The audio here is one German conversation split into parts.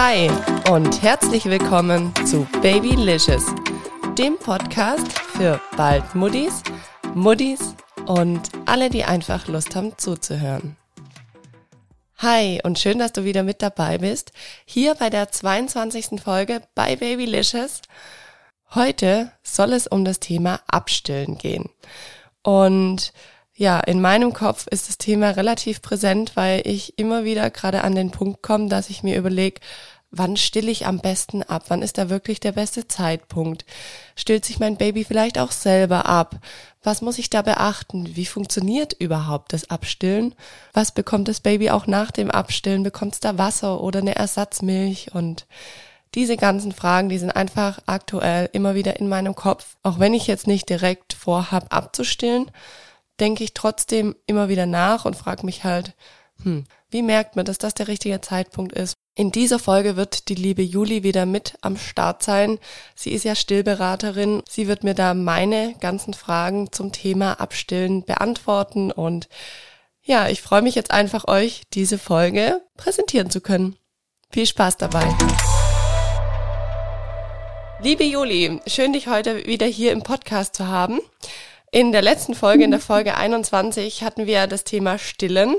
Hi und herzlich willkommen zu Babylicious, dem Podcast für bald Muddis, Muddis und alle, die einfach Lust haben zuzuhören. Hi und schön, dass du wieder mit dabei bist, hier bei der 22. Folge bei Babylicious. Heute soll es um das Thema Abstillen gehen. Und ja, in meinem Kopf ist das Thema relativ präsent, weil ich immer wieder gerade an den Punkt komme, dass ich mir überlege, wann stille ich am besten ab? Wann ist da wirklich der beste Zeitpunkt? Stillt sich mein Baby vielleicht auch selber ab? Was muss ich da beachten? Wie funktioniert überhaupt das Abstillen? Was bekommt das Baby auch nach dem Abstillen? Bekommt es da Wasser oder eine Ersatzmilch? Und diese ganzen Fragen, die sind einfach aktuell immer wieder in meinem Kopf. Auch wenn ich jetzt nicht direkt vorhab abzustillen, denke ich trotzdem immer wieder nach und frage mich halt, hm, wie merkt man, dass das der richtige Zeitpunkt ist? In dieser Folge wird die liebe Juli wieder mit am Start sein. Sie ist ja Stillberaterin. Sie wird mir da meine ganzen Fragen zum Thema Abstillen beantworten und ja, ich freue mich jetzt einfach, euch diese Folge präsentieren zu können. Viel Spaß dabei. Liebe Juli, schön dich heute wieder hier im Podcast zu haben. In der letzten Folge, in der Folge 21, hatten wir das Thema Stillen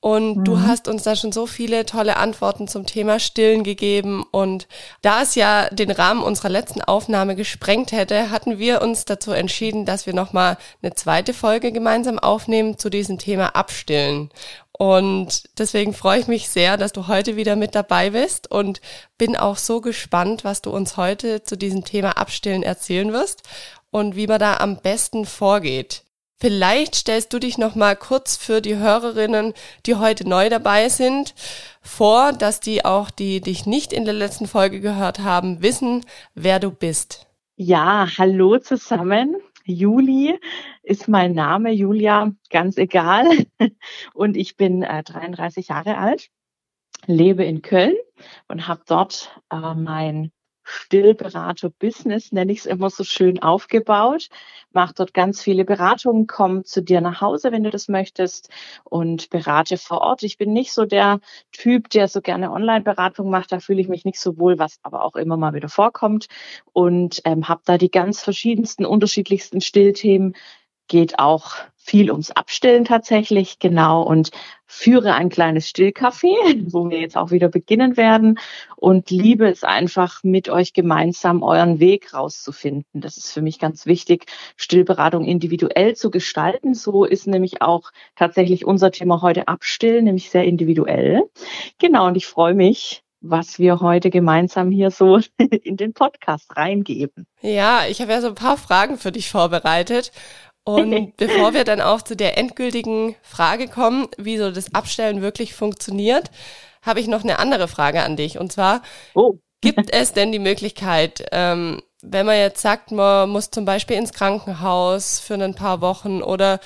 und mhm. du hast uns da schon so viele tolle Antworten zum Thema Stillen gegeben. Und da es ja den Rahmen unserer letzten Aufnahme gesprengt hätte, hatten wir uns dazu entschieden, dass wir nochmal eine zweite Folge gemeinsam aufnehmen zu diesem Thema Abstillen. Und deswegen freue ich mich sehr, dass du heute wieder mit dabei bist und bin auch so gespannt, was du uns heute zu diesem Thema Abstillen erzählen wirst und wie man da am besten vorgeht. Vielleicht stellst du dich noch mal kurz für die Hörerinnen, die heute neu dabei sind, vor, dass die auch, die dich nicht in der letzten Folge gehört haben, wissen, wer du bist. Ja, hallo zusammen. Juli ist mein Name, Julia, ganz egal. Und ich bin äh, 33 Jahre alt, lebe in Köln und habe dort äh, mein Stillberater-Business, nenne ich es immer so schön, aufgebaut. Mach dort ganz viele Beratungen, komm zu dir nach Hause, wenn du das möchtest und berate vor Ort. Ich bin nicht so der Typ, der so gerne Online-Beratung macht. Da fühle ich mich nicht so wohl, was aber auch immer mal wieder vorkommt. Und ähm, habe da die ganz verschiedensten, unterschiedlichsten Stillthemen. Geht auch viel ums Abstillen tatsächlich, genau, und führe ein kleines Stillcafé, wo wir jetzt auch wieder beginnen werden und liebe es einfach mit euch gemeinsam euren Weg rauszufinden. Das ist für mich ganz wichtig, Stillberatung individuell zu gestalten. So ist nämlich auch tatsächlich unser Thema heute Abstillen, nämlich sehr individuell. Genau, und ich freue mich, was wir heute gemeinsam hier so in den Podcast reingeben. Ja, ich habe ja so ein paar Fragen für dich vorbereitet. Und bevor wir dann auch zu der endgültigen Frage kommen, wie so das Abstellen wirklich funktioniert, habe ich noch eine andere Frage an dich. Und zwar, oh. gibt es denn die Möglichkeit, ähm, wenn man jetzt sagt, man muss zum Beispiel ins Krankenhaus für ein paar Wochen oder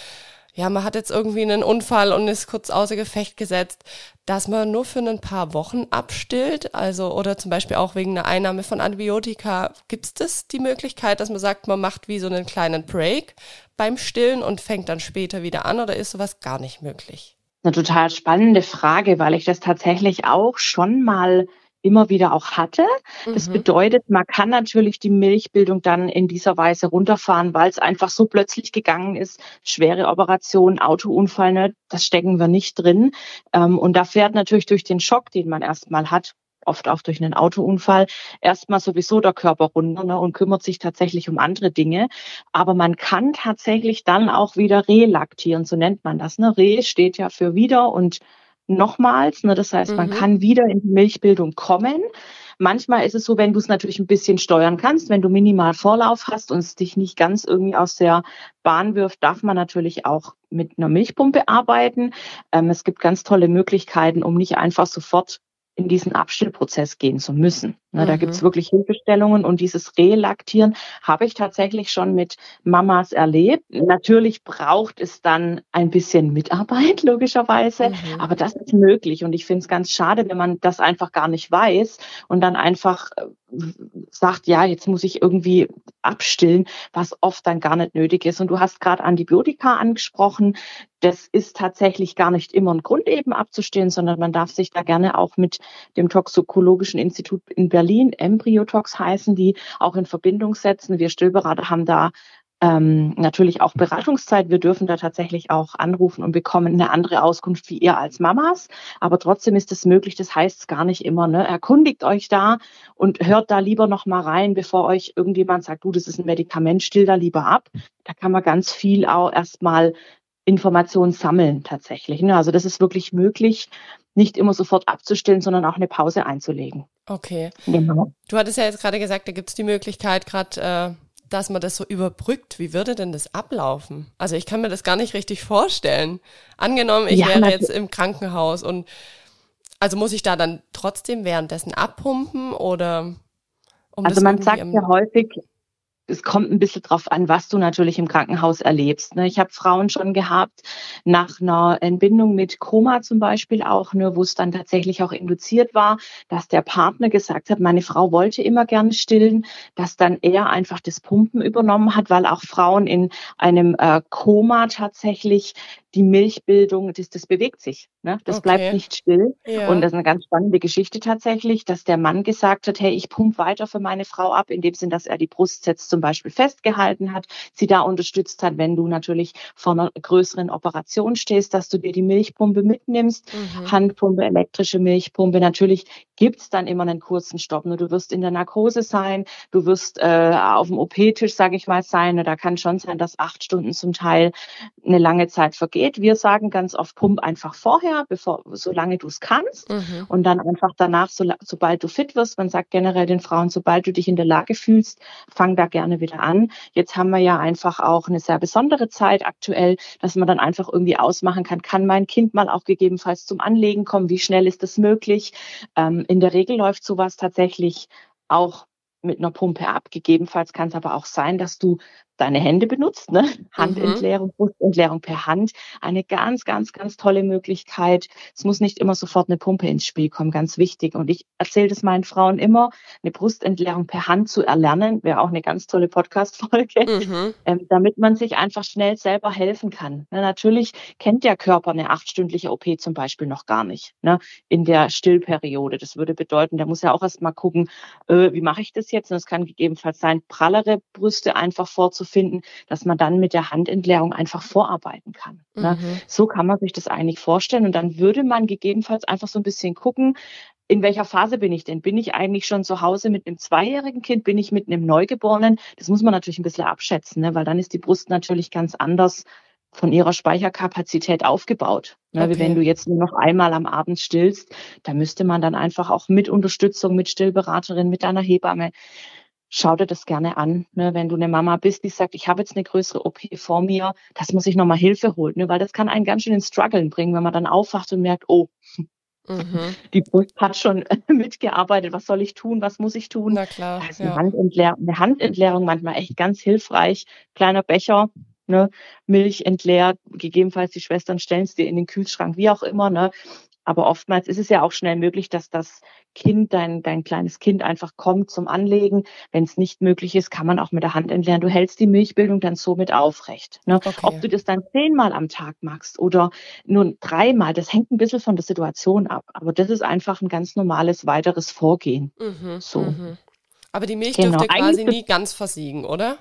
ja, man hat jetzt irgendwie einen Unfall und ist kurz außer Gefecht gesetzt, dass man nur für ein paar Wochen abstillt, also oder zum Beispiel auch wegen einer Einnahme von Antibiotika, gibt es das die Möglichkeit, dass man sagt, man macht wie so einen kleinen Break beim Stillen und fängt dann später wieder an oder ist sowas gar nicht möglich? Eine total spannende Frage, weil ich das tatsächlich auch schon mal immer wieder auch hatte. Das mhm. bedeutet, man kann natürlich die Milchbildung dann in dieser Weise runterfahren, weil es einfach so plötzlich gegangen ist. Schwere Operation, Autounfall, ne, das stecken wir nicht drin. Ähm, und da fährt natürlich durch den Schock, den man erstmal hat, oft auch durch einen Autounfall, erstmal sowieso der Körper runter ne, und kümmert sich tatsächlich um andere Dinge. Aber man kann tatsächlich dann auch wieder relaktieren, so nennt man das. Ne? Re steht ja für wieder und nochmals. Ne? Das heißt, man mhm. kann wieder in die Milchbildung kommen. Manchmal ist es so, wenn du es natürlich ein bisschen steuern kannst, wenn du minimal Vorlauf hast und es dich nicht ganz irgendwie aus der Bahn wirft, darf man natürlich auch mit einer Milchpumpe arbeiten. Ähm, es gibt ganz tolle Möglichkeiten, um nicht einfach sofort in diesen Abstillprozess gehen zu müssen. Ne, mhm. Da gibt's wirklich Hilfestellungen und dieses Relaktieren habe ich tatsächlich schon mit Mamas erlebt. Natürlich braucht es dann ein bisschen Mitarbeit, logischerweise, mhm. aber das ist möglich und ich finde es ganz schade, wenn man das einfach gar nicht weiß und dann einfach äh, sagt, ja, jetzt muss ich irgendwie abstillen, was oft dann gar nicht nötig ist. Und du hast gerade Antibiotika angesprochen. Das ist tatsächlich gar nicht immer ein Grund eben abzustillen, sondern man darf sich da gerne auch mit dem Toxikologischen Institut in Berlin, Embryotox heißen die, auch in Verbindung setzen. Wir Stillberater haben da ähm, natürlich auch Beratungszeit. Wir dürfen da tatsächlich auch anrufen und bekommen eine andere Auskunft wie ihr als Mamas. Aber trotzdem ist es möglich. Das heißt es gar nicht immer. Ne? Erkundigt euch da und hört da lieber noch mal rein, bevor euch irgendjemand sagt, du, das ist ein Medikament, still da lieber ab. Da kann man ganz viel auch erstmal Informationen sammeln tatsächlich. Ne? Also das ist wirklich möglich, nicht immer sofort abzustillen, sondern auch eine Pause einzulegen. Okay. Genau. Du hattest ja jetzt gerade gesagt, da gibt es die Möglichkeit, gerade äh, dass man das so überbrückt. Wie würde denn das ablaufen? Also ich kann mir das gar nicht richtig vorstellen. Angenommen, ich ja, wäre jetzt im Krankenhaus und also muss ich da dann trotzdem währenddessen abpumpen oder? Um also man sagt ja häufig, es kommt ein bisschen drauf an, was du natürlich im Krankenhaus erlebst. Ne? Ich habe Frauen schon gehabt, nach einer Entbindung mit Koma zum Beispiel auch, ne, wo es dann tatsächlich auch induziert war, dass der Partner gesagt hat, meine Frau wollte immer gerne stillen, dass dann er einfach das Pumpen übernommen hat, weil auch Frauen in einem äh, Koma tatsächlich die Milchbildung, das, das bewegt sich. Ne? Das okay. bleibt nicht still. Ja. Und das ist eine ganz spannende Geschichte tatsächlich, dass der Mann gesagt hat, hey, ich pump weiter für meine Frau ab, in dem Sinn, dass er die Brust jetzt zum Beispiel festgehalten hat, sie da unterstützt hat, wenn du natürlich vor einer größeren Operation stehst, dass du dir die Milchpumpe mitnimmst, mhm. Handpumpe, elektrische Milchpumpe. Natürlich gibt's dann immer einen kurzen Stopp. Nur du wirst in der Narkose sein, du wirst äh, auf dem OP-Tisch, sage ich mal, sein. Da kann schon sein, dass acht Stunden zum Teil eine lange Zeit vergeht. Wir sagen ganz oft, pump einfach vorher, bevor, solange du es kannst. Mhm. Und dann einfach danach, so, sobald du fit wirst. Man sagt generell den Frauen, sobald du dich in der Lage fühlst, fang da gerne wieder an. Jetzt haben wir ja einfach auch eine sehr besondere Zeit aktuell, dass man dann einfach irgendwie ausmachen kann, kann mein Kind mal auch gegebenenfalls zum Anlegen kommen? Wie schnell ist das möglich? Ähm, in der Regel läuft sowas tatsächlich auch mit einer Pumpe ab. Gegebenenfalls kann es aber auch sein, dass du deine Hände benutzt, ne? Handentleerung, mhm. Brustentleerung per Hand. Eine ganz, ganz, ganz tolle Möglichkeit. Es muss nicht immer sofort eine Pumpe ins Spiel kommen, ganz wichtig. Und ich erzähle das meinen Frauen immer, eine Brustentleerung per Hand zu erlernen, wäre auch eine ganz tolle Podcast-Folge, mhm. ähm, damit man sich einfach schnell selber helfen kann. Ne? Natürlich kennt der Körper eine achtstündliche OP zum Beispiel noch gar nicht, ne? in der Stillperiode. Das würde bedeuten, der muss ja auch erst mal gucken, äh, wie mache ich das jetzt? Und es kann gegebenenfalls sein, prallere Brüste einfach vorzuführen zu finden, dass man dann mit der Handentleerung einfach vorarbeiten kann. Ne? Mhm. So kann man sich das eigentlich vorstellen. Und dann würde man gegebenenfalls einfach so ein bisschen gucken, in welcher Phase bin ich denn? Bin ich eigentlich schon zu Hause mit einem zweijährigen Kind? Bin ich mit einem Neugeborenen? Das muss man natürlich ein bisschen abschätzen, ne? weil dann ist die Brust natürlich ganz anders von ihrer Speicherkapazität aufgebaut. Ne? Okay. Wie wenn du jetzt nur noch einmal am Abend stillst, da müsste man dann einfach auch mit Unterstützung, mit Stillberaterin, mit einer Hebamme schau dir das gerne an, ne? wenn du eine Mama bist, die sagt, ich habe jetzt eine größere OP vor mir, das muss ich nochmal Hilfe holen, ne? weil das kann einen ganz schön ins Struggeln bringen, wenn man dann aufwacht und merkt, oh, mhm. die Brust hat schon mitgearbeitet, was soll ich tun, was muss ich tun? Na klar. Da ist eine, ja. Handentleerung, eine Handentleerung manchmal echt ganz hilfreich, kleiner Becher, ne, Milch entleert, gegebenenfalls die Schwestern stellen es dir in den Kühlschrank, wie auch immer, ne, aber oftmals ist es ja auch schnell möglich, dass das Kind, dein, dein kleines Kind einfach kommt zum Anlegen. Wenn es nicht möglich ist, kann man auch mit der Hand entleeren. Du hältst die Milchbildung dann somit aufrecht. Ne? Okay. Ob du das dann zehnmal am Tag machst oder nur dreimal, das hängt ein bisschen von der Situation ab. Aber das ist einfach ein ganz normales weiteres Vorgehen. Mhm, so. Mhm. Aber die Milch genau. dürfte quasi nie ganz versiegen, oder?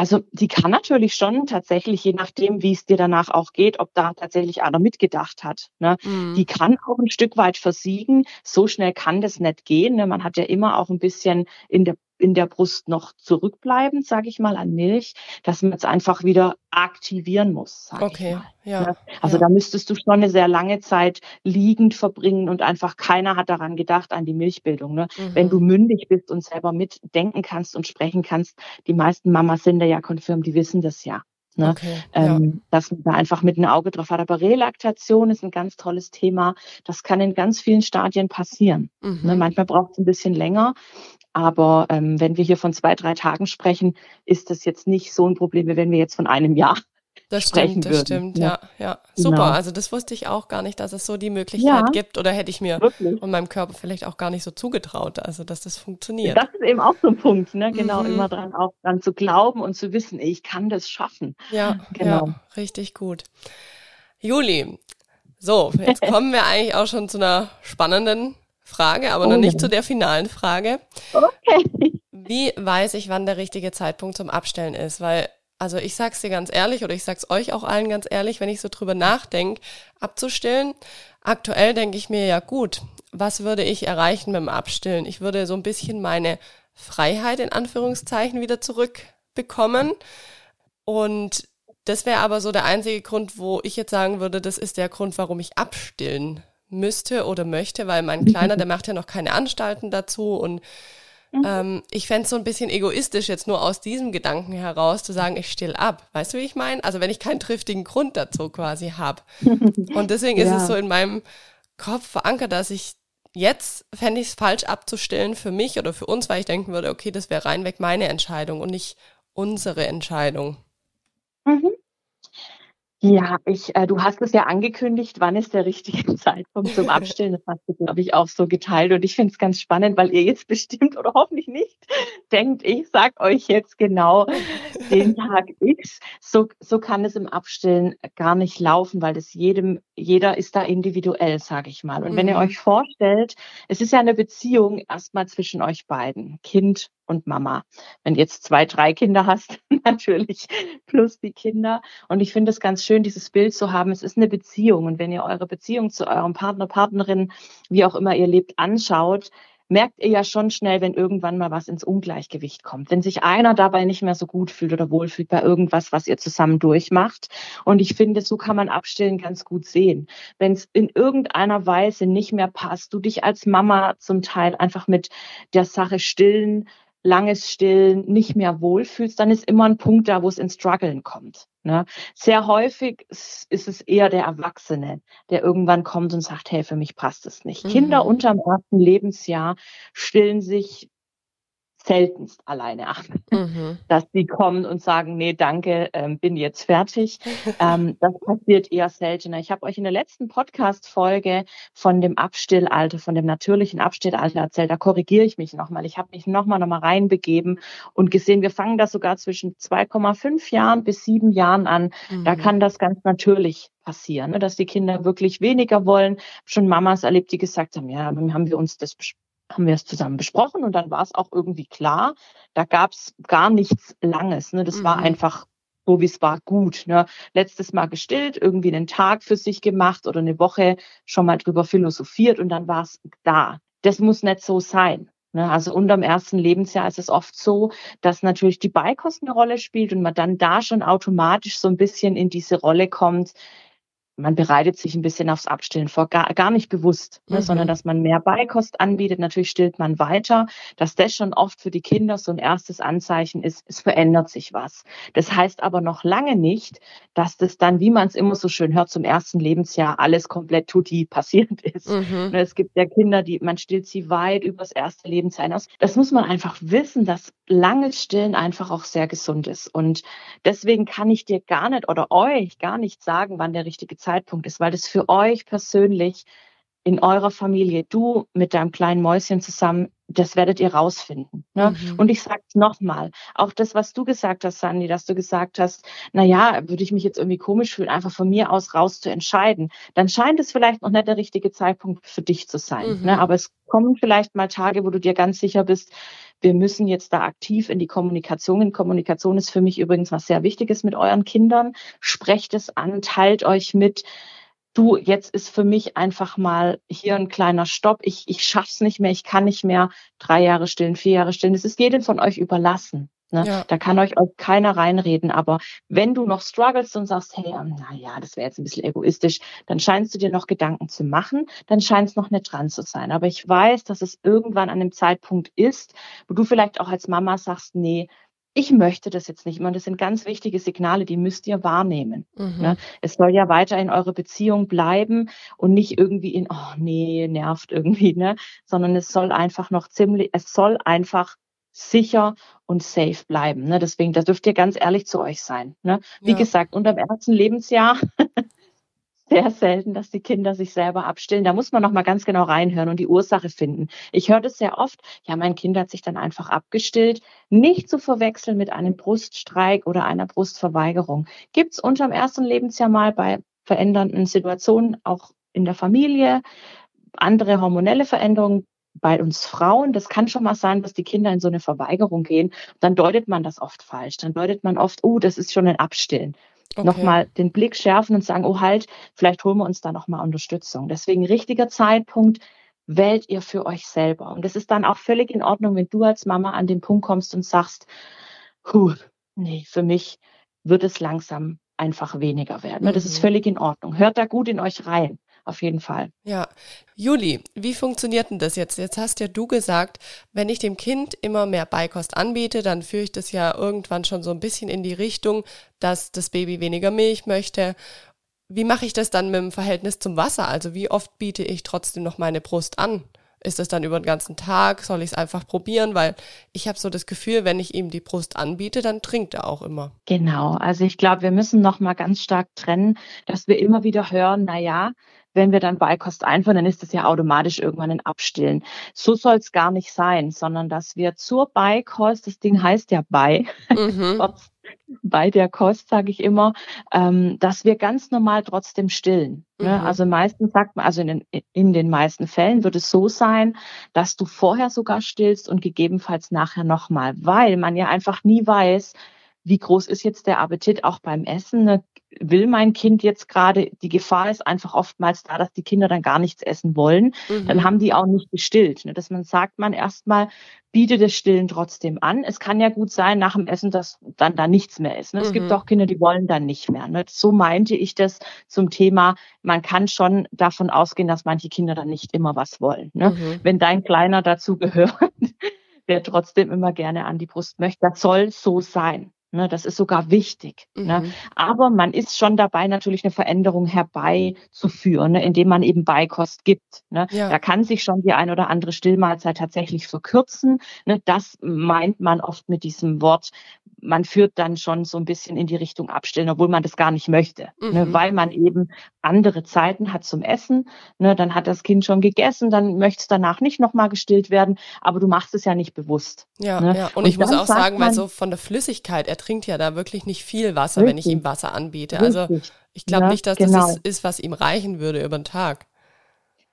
Also die kann natürlich schon tatsächlich, je nachdem, wie es dir danach auch geht, ob da tatsächlich einer mitgedacht hat. Ne? Mhm. Die kann auch ein Stück weit versiegen. So schnell kann das nicht gehen. Ne? Man hat ja immer auch ein bisschen in der in der Brust noch zurückbleiben, sage ich mal, an Milch, dass man es einfach wieder aktivieren muss. Okay, ja. Ne? Also ja. da müsstest du schon eine sehr lange Zeit liegend verbringen und einfach keiner hat daran gedacht, an die Milchbildung. Ne? Mhm. Wenn du mündig bist und selber mitdenken kannst und sprechen kannst, die meisten Mamas sind da ja konfirm, die wissen das ja. Ne? Okay, ähm, ja. Dass man da einfach mit einem Auge drauf hat. Aber Relaktation ist ein ganz tolles Thema. Das kann in ganz vielen Stadien passieren. Ne? Mhm. Ne? Manchmal braucht es ein bisschen länger. Aber ähm, wenn wir hier von zwei, drei Tagen sprechen, ist das jetzt nicht so ein Problem, wie wenn wir jetzt von einem Jahr das stimmt, das würden. stimmt, ja, ja. Super. Genau. Also das wusste ich auch gar nicht, dass es so die Möglichkeit ja, gibt oder hätte ich mir wirklich. und meinem Körper vielleicht auch gar nicht so zugetraut, also dass das funktioniert. Das ist eben auch so ein Punkt, ne? Genau, mhm. immer dran auch dran zu glauben und zu wissen, ich kann das schaffen. Ja, genau. Ja, richtig gut. Juli, so, jetzt kommen wir eigentlich auch schon zu einer spannenden Frage, aber oh, noch nicht zu der finalen Frage. Okay. Wie weiß ich, wann der richtige Zeitpunkt zum Abstellen ist? Weil also ich sag's dir ganz ehrlich oder ich sag's euch auch allen ganz ehrlich, wenn ich so drüber nachdenke, abzustillen. Aktuell denke ich mir ja gut, was würde ich erreichen beim Abstillen? Ich würde so ein bisschen meine Freiheit in Anführungszeichen wieder zurückbekommen. Und das wäre aber so der einzige Grund, wo ich jetzt sagen würde, das ist der Grund, warum ich abstillen müsste oder möchte, weil mein Kleiner, der macht ja noch keine Anstalten dazu und Mhm. Ähm, ich fände es so ein bisschen egoistisch, jetzt nur aus diesem Gedanken heraus zu sagen, ich still ab. Weißt du, wie ich meine? Also wenn ich keinen triftigen Grund dazu quasi habe. Und deswegen ja. ist es so in meinem Kopf verankert, dass ich jetzt fände ich es falsch abzustillen für mich oder für uns, weil ich denken würde, okay, das wäre reinweg meine Entscheidung und nicht unsere Entscheidung. Mhm. Ja, ich, äh, du hast es ja angekündigt, wann ist der richtige Zeitpunkt zum Abstillen. Das hast du, glaube ich, auch so geteilt. Und ich finde es ganz spannend, weil ihr jetzt bestimmt oder hoffentlich nicht denkt, ich sag euch jetzt genau den Tag X. So, so kann es im Abstillen gar nicht laufen, weil das jedem, jeder ist da individuell, sage ich mal. Und mhm. wenn ihr mhm. euch vorstellt, es ist ja eine Beziehung erstmal zwischen euch beiden, Kind und Mama. Wenn du jetzt zwei, drei Kinder hast, natürlich plus die Kinder. Und ich finde es ganz schön, dieses Bild zu haben. Es ist eine Beziehung. Und wenn ihr eure Beziehung zu eurem Partner, Partnerin, wie auch immer ihr lebt, anschaut, merkt ihr ja schon schnell, wenn irgendwann mal was ins Ungleichgewicht kommt. Wenn sich einer dabei nicht mehr so gut fühlt oder wohlfühlt bei irgendwas, was ihr zusammen durchmacht. Und ich finde, so kann man Abstillen ganz gut sehen. Wenn es in irgendeiner Weise nicht mehr passt, du dich als Mama zum Teil einfach mit der Sache stillen langes Stillen nicht mehr wohlfühlst, dann ist immer ein Punkt da, wo es ins Struggeln kommt. Ne? Sehr häufig ist es eher der Erwachsene, der irgendwann kommt und sagt, hey, für mich passt es nicht. Mhm. Kinder unterm ersten Lebensjahr stillen sich seltenst alleine ab, mhm. dass sie kommen und sagen, nee, danke, ähm, bin jetzt fertig. ähm, das passiert eher seltener. Ich habe euch in der letzten Podcast-Folge von dem Abstillalter, von dem natürlichen Abstillalter erzählt. Da korrigiere ich mich nochmal. Ich habe mich nochmal nochmal reinbegeben und gesehen, wir fangen das sogar zwischen 2,5 Jahren bis sieben Jahren an. Mhm. Da kann das ganz natürlich passieren, ne, dass die Kinder wirklich weniger wollen. Schon Mamas erlebt, die gesagt haben, ja, haben wir uns das haben wir es zusammen besprochen und dann war es auch irgendwie klar. Da gab es gar nichts Langes. Ne? Das mhm. war einfach so, wie es war, gut. Ne? Letztes Mal gestillt, irgendwie einen Tag für sich gemacht oder eine Woche schon mal drüber philosophiert und dann war es da. Das muss nicht so sein. Ne? Also unterm ersten Lebensjahr ist es oft so, dass natürlich die Beikost eine Rolle spielt und man dann da schon automatisch so ein bisschen in diese Rolle kommt, man bereitet sich ein bisschen aufs Abstillen vor, gar, gar nicht bewusst, ne, mhm. sondern dass man mehr Beikost anbietet. Natürlich stillt man weiter, dass das schon oft für die Kinder so ein erstes Anzeichen ist, es verändert sich was. Das heißt aber noch lange nicht, dass das dann, wie man es immer so schön hört, zum ersten Lebensjahr alles komplett tutti passiert ist. Mhm. Ne, es gibt ja Kinder, die, man stillt sie weit übers erste Lebensjahr hinaus. Das muss man einfach wissen, dass langes Stillen einfach auch sehr gesund ist. Und deswegen kann ich dir gar nicht oder euch gar nicht sagen, wann der richtige Zeitpunkt Zeitpunkt ist, weil das für euch persönlich in eurer Familie, du mit deinem kleinen Mäuschen zusammen, das werdet ihr rausfinden. Ne? Mhm. Und ich sage es nochmal, auch das, was du gesagt hast, Sandy, dass du gesagt hast, na ja, würde ich mich jetzt irgendwie komisch fühlen, einfach von mir aus raus zu entscheiden, dann scheint es vielleicht noch nicht der richtige Zeitpunkt für dich zu sein. Ne? Mhm. Ne? Aber es kommen vielleicht mal Tage, wo du dir ganz sicher bist, wir müssen jetzt da aktiv in die Kommunikation. In Kommunikation ist für mich übrigens was sehr Wichtiges mit euren Kindern. Sprecht es an, teilt euch mit. Du, jetzt ist für mich einfach mal hier ein kleiner Stopp. Ich, ich schaff's nicht mehr. Ich kann nicht mehr drei Jahre stillen, vier Jahre stillen. Es ist jedem von euch überlassen. Ne? Ja. Da kann euch auch keiner reinreden. Aber wenn du noch struggles und sagst, hey, ähm, na ja, das wäre jetzt ein bisschen egoistisch, dann scheinst du dir noch Gedanken zu machen, dann scheint es noch nicht dran zu sein. Aber ich weiß, dass es irgendwann an einem Zeitpunkt ist, wo du vielleicht auch als Mama sagst, nee, ich möchte das jetzt nicht mehr. Und das sind ganz wichtige Signale, die müsst ihr wahrnehmen. Mhm. Ne? Es soll ja weiter in eurer Beziehung bleiben und nicht irgendwie in, oh nee, nervt irgendwie, ne? Sondern es soll einfach noch ziemlich, es soll einfach sicher und safe bleiben. Ne? Deswegen, da dürft ihr ganz ehrlich zu euch sein. Ne? Wie ja. gesagt, unterm ersten Lebensjahr sehr selten, dass die Kinder sich selber abstillen. Da muss man noch mal ganz genau reinhören und die Ursache finden. Ich höre das sehr oft. Ja, mein Kind hat sich dann einfach abgestillt. Nicht zu verwechseln mit einem Bruststreik oder einer Brustverweigerung. Gibt es unterm ersten Lebensjahr mal bei verändernden Situationen auch in der Familie andere hormonelle Veränderungen bei uns Frauen, das kann schon mal sein, dass die Kinder in so eine Verweigerung gehen. Dann deutet man das oft falsch. Dann deutet man oft, oh, das ist schon ein Abstillen okay. nochmal den Blick schärfen und sagen, oh halt, vielleicht holen wir uns da nochmal Unterstützung. Deswegen richtiger Zeitpunkt, wählt ihr für euch selber. Und es ist dann auch völlig in Ordnung, wenn du als Mama an den Punkt kommst und sagst, Puh, nee, für mich wird es langsam einfach weniger werden. Mhm. Das ist mhm. völlig in Ordnung. Hört da gut in euch rein auf jeden Fall. Ja. Juli, wie funktioniert denn das jetzt? Jetzt hast ja du gesagt, wenn ich dem Kind immer mehr Beikost anbiete, dann führe ich das ja irgendwann schon so ein bisschen in die Richtung, dass das Baby weniger Milch möchte. Wie mache ich das dann mit dem Verhältnis zum Wasser? Also wie oft biete ich trotzdem noch meine Brust an? Ist das dann über den ganzen Tag? Soll ich es einfach probieren? Weil ich habe so das Gefühl, wenn ich ihm die Brust anbiete, dann trinkt er auch immer. Genau. Also ich glaube, wir müssen noch mal ganz stark trennen, dass wir immer wieder hören, na ja, wenn wir dann Beikost einführen, dann ist das ja automatisch irgendwann ein Abstillen. So soll es gar nicht sein, sondern dass wir zur Beikost, das Ding heißt ja bei, mhm. bei der Kost, sage ich immer, ähm, dass wir ganz normal trotzdem stillen. Ne? Mhm. Also meistens sagt man, also in den, in den meisten Fällen wird es so sein, dass du vorher sogar stillst und gegebenenfalls nachher nochmal, weil man ja einfach nie weiß, wie groß ist jetzt der Appetit auch beim Essen? Ne? Will mein Kind jetzt gerade, die Gefahr ist einfach oftmals da, dass die Kinder dann gar nichts essen wollen. Mhm. Dann haben die auch nicht gestillt. Ne? Dass man sagt, man erstmal bietet das Stillen trotzdem an. Es kann ja gut sein nach dem Essen, dass dann da nichts mehr ist. Ne? Es gibt mhm. auch Kinder, die wollen dann nicht mehr. Ne? So meinte ich das zum Thema, man kann schon davon ausgehen, dass manche Kinder dann nicht immer was wollen. Ne? Mhm. Wenn dein Kleiner dazu gehört, der trotzdem immer gerne an die Brust möchte, das soll so sein. Ne, das ist sogar wichtig. Ne? Mhm. Ne? Aber man ist schon dabei, natürlich eine Veränderung herbeizuführen, ne, indem man eben Beikost gibt. Ne? Ja. Da kann sich schon die ein oder andere Stillmahlzeit tatsächlich verkürzen. Ne? Das meint man oft mit diesem Wort. Man führt dann schon so ein bisschen in die Richtung abstellen, obwohl man das gar nicht möchte, ne? mhm. ne? weil man eben andere Zeiten hat zum Essen. Ne? Dann hat das Kind schon gegessen, dann möchte es danach nicht nochmal gestillt werden, aber du machst es ja nicht bewusst. Ja, ne? ja. Und, und ich muss auch sagen, weil so von der Flüssigkeit, er trinkt ja da wirklich nicht viel Wasser, richtig. wenn ich ihm Wasser anbiete. Also ich glaube ja, nicht, dass genau. das ist, was ihm reichen würde über den Tag.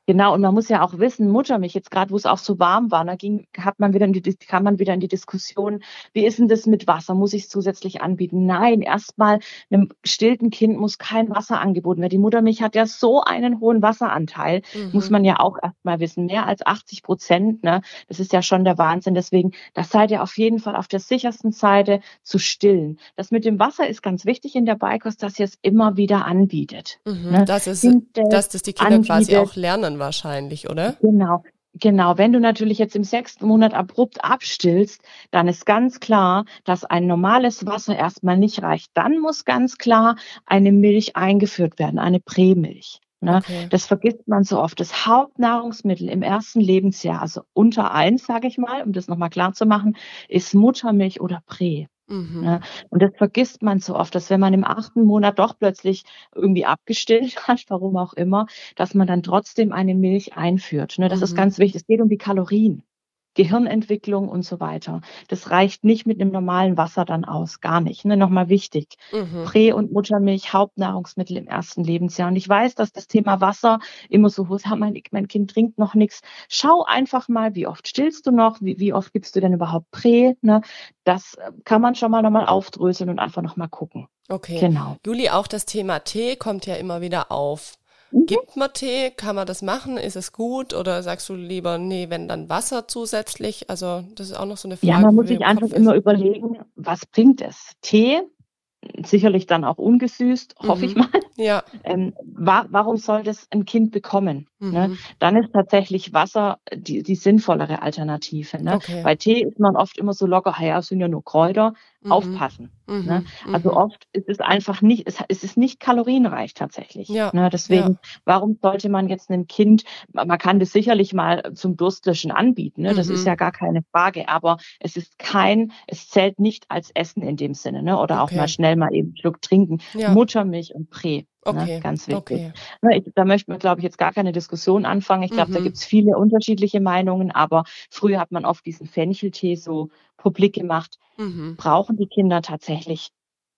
Genau, und man muss ja auch wissen, Muttermilch, jetzt gerade, wo es auch so warm war, da ging, hat man wieder in die, kam man wieder in die Diskussion, wie ist denn das mit Wasser? Muss ich es zusätzlich anbieten? Nein, erstmal einem stillten Kind muss kein Wasser angeboten werden. Die Muttermilch hat ja so einen hohen Wasseranteil, mhm. muss man ja auch erstmal wissen. Mehr als 80 Prozent, ne? Das ist ja schon der Wahnsinn. Deswegen, das seid ihr auf jeden Fall auf der sichersten Seite zu stillen. Das mit dem Wasser ist ganz wichtig in der Beikost, dass ihr es immer wieder anbietet. Mhm. Ne? Das ist, dass das die Kinder anbietet. quasi auch lernen wahrscheinlich, oder? Genau. Genau, wenn du natürlich jetzt im sechsten Monat abrupt abstillst, dann ist ganz klar, dass ein normales Wasser erstmal nicht reicht. Dann muss ganz klar eine Milch eingeführt werden, eine Prämilch. Ne? Okay. Das vergisst man so oft. Das Hauptnahrungsmittel im ersten Lebensjahr, also unter eins, sage ich mal, um das nochmal klar zu machen, ist Muttermilch oder Prä. Mhm. Ja, und das vergisst man so oft, dass wenn man im achten Monat doch plötzlich irgendwie abgestillt hat, warum auch immer, dass man dann trotzdem eine Milch einführt. Ne, das mhm. ist ganz wichtig. Es geht um die Kalorien. Gehirnentwicklung und so weiter. Das reicht nicht mit einem normalen Wasser dann aus, gar nicht. Ne? Nochmal wichtig. Mhm. Prä- und Muttermilch, Hauptnahrungsmittel im ersten Lebensjahr. Und ich weiß, dass das Thema Wasser immer so hoch ist. Mein, mein Kind trinkt noch nichts. Schau einfach mal, wie oft stillst du noch? Wie, wie oft gibst du denn überhaupt Prä? Ne? Das äh, kann man schon mal nochmal aufdröseln und einfach nochmal gucken. Okay. Genau. Juli, auch das Thema Tee kommt ja immer wieder auf. Mhm. Gibt man Tee? Kann man das machen? Ist es gut? Oder sagst du lieber, nee, wenn dann Wasser zusätzlich? Also, das ist auch noch so eine Frage. Ja, man muss sich einfach immer überlegen, was bringt es? Tee, sicherlich dann auch ungesüßt, hoffe mhm. ich mal. Ja. Ähm, wa warum soll das ein Kind bekommen? Ne? Mhm. Ne? Dann ist tatsächlich Wasser die, die sinnvollere Alternative. Ne? Okay. Bei Tee ist man oft immer so locker, ja, es sind ja nur Kräuter, mhm. aufpassen. Mhm. Ne? Also mhm. oft ist es einfach nicht, es, ist nicht kalorienreich tatsächlich. Ja. Ne? Deswegen, ja. warum sollte man jetzt einem Kind, man kann das sicherlich mal zum Durstlöschen anbieten, ne? das ist ja mhm. gar keine Frage, aber es ist kein, es zählt nicht als Essen in dem Sinne, ne? oder okay. auch mal schnell mal eben einen Schluck trinken. Ja. Muttermilch und Prä. Ne, okay. Ne, ganz wichtig. Okay. Ne, ich, da möchte man, glaube ich, jetzt gar keine Diskussion anfangen. Ich glaube, mhm. da gibt es viele unterschiedliche Meinungen, aber früher hat man oft diesen Fencheltee so publik gemacht. Mhm. Brauchen die Kinder tatsächlich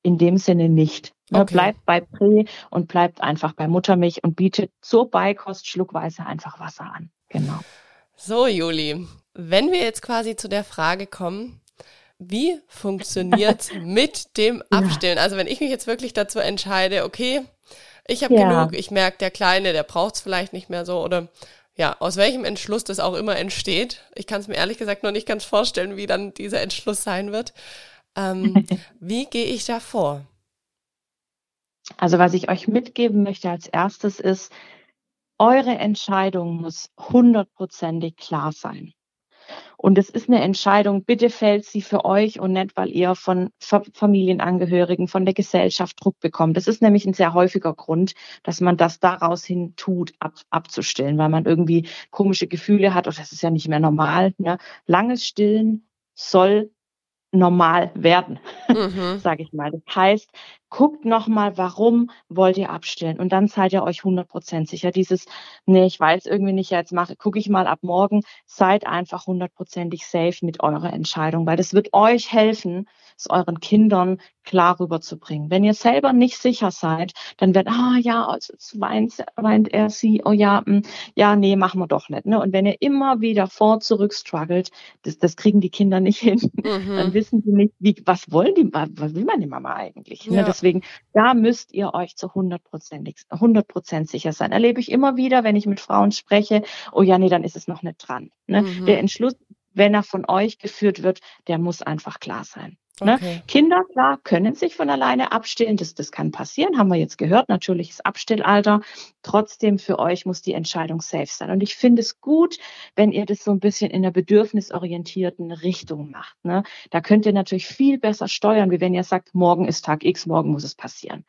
in dem Sinne nicht. Ne, okay. Bleibt bei Prä und bleibt einfach bei Muttermilch und bietet zur Beikost schluckweise einfach Wasser an. Genau. So, Juli, wenn wir jetzt quasi zu der Frage kommen, wie funktioniert mit dem Abstillen? Also wenn ich mich jetzt wirklich dazu entscheide, okay, ich habe ja. genug, ich merke, der Kleine, der braucht es vielleicht nicht mehr so oder ja, aus welchem Entschluss das auch immer entsteht. Ich kann es mir ehrlich gesagt noch nicht ganz vorstellen, wie dann dieser Entschluss sein wird. Ähm, wie gehe ich da vor? Also was ich euch mitgeben möchte als erstes ist, eure Entscheidung muss hundertprozentig klar sein. Und es ist eine Entscheidung, bitte fällt sie für euch und nicht, weil ihr von Familienangehörigen, von der Gesellschaft Druck bekommt. Das ist nämlich ein sehr häufiger Grund, dass man das daraus hin tut, ab, abzustillen, weil man irgendwie komische Gefühle hat, oh, das ist ja nicht mehr normal. Ne? Langes Stillen soll normal werden, mhm. sage ich mal. Das heißt, guckt nochmal, warum wollt ihr abstillen? Und dann seid ihr euch 100% sicher. Dieses, nee, ich weiß irgendwie nicht, jetzt mache, gucke ich mal ab morgen. Seid einfach hundertprozentig safe mit eurer Entscheidung, weil das wird euch helfen, es euren Kindern klar rüberzubringen. Wenn ihr selber nicht sicher seid, dann wird, ah ja, also weint, weint er sie, oh ja, mh, hm, ja, nee, machen wir doch nicht. Ne? Und wenn ihr immer wieder vor, zurück struggelt, das, das kriegen die Kinder nicht hin, mhm. dann wissen sie nicht, wie, was wollen die, was will meine Mama eigentlich? Ne? Ja. Ne? Deswegen, da müsst ihr euch zu 100 Prozent sicher sein. Erlebe ich immer wieder, wenn ich mit Frauen spreche, oh ja, nee, dann ist es noch nicht dran. Ne? Mhm. Der Entschluss, wenn er von euch geführt wird, der muss einfach klar sein. Ne? Okay. Kinder, klar, können sich von alleine abstillen. Das, das kann passieren, haben wir jetzt gehört. Natürliches Abstillalter. Trotzdem für euch muss die Entscheidung safe sein. Und ich finde es gut, wenn ihr das so ein bisschen in einer bedürfnisorientierten Richtung macht. Ne? Da könnt ihr natürlich viel besser steuern, wie wenn ihr sagt, morgen ist Tag X, morgen muss es passieren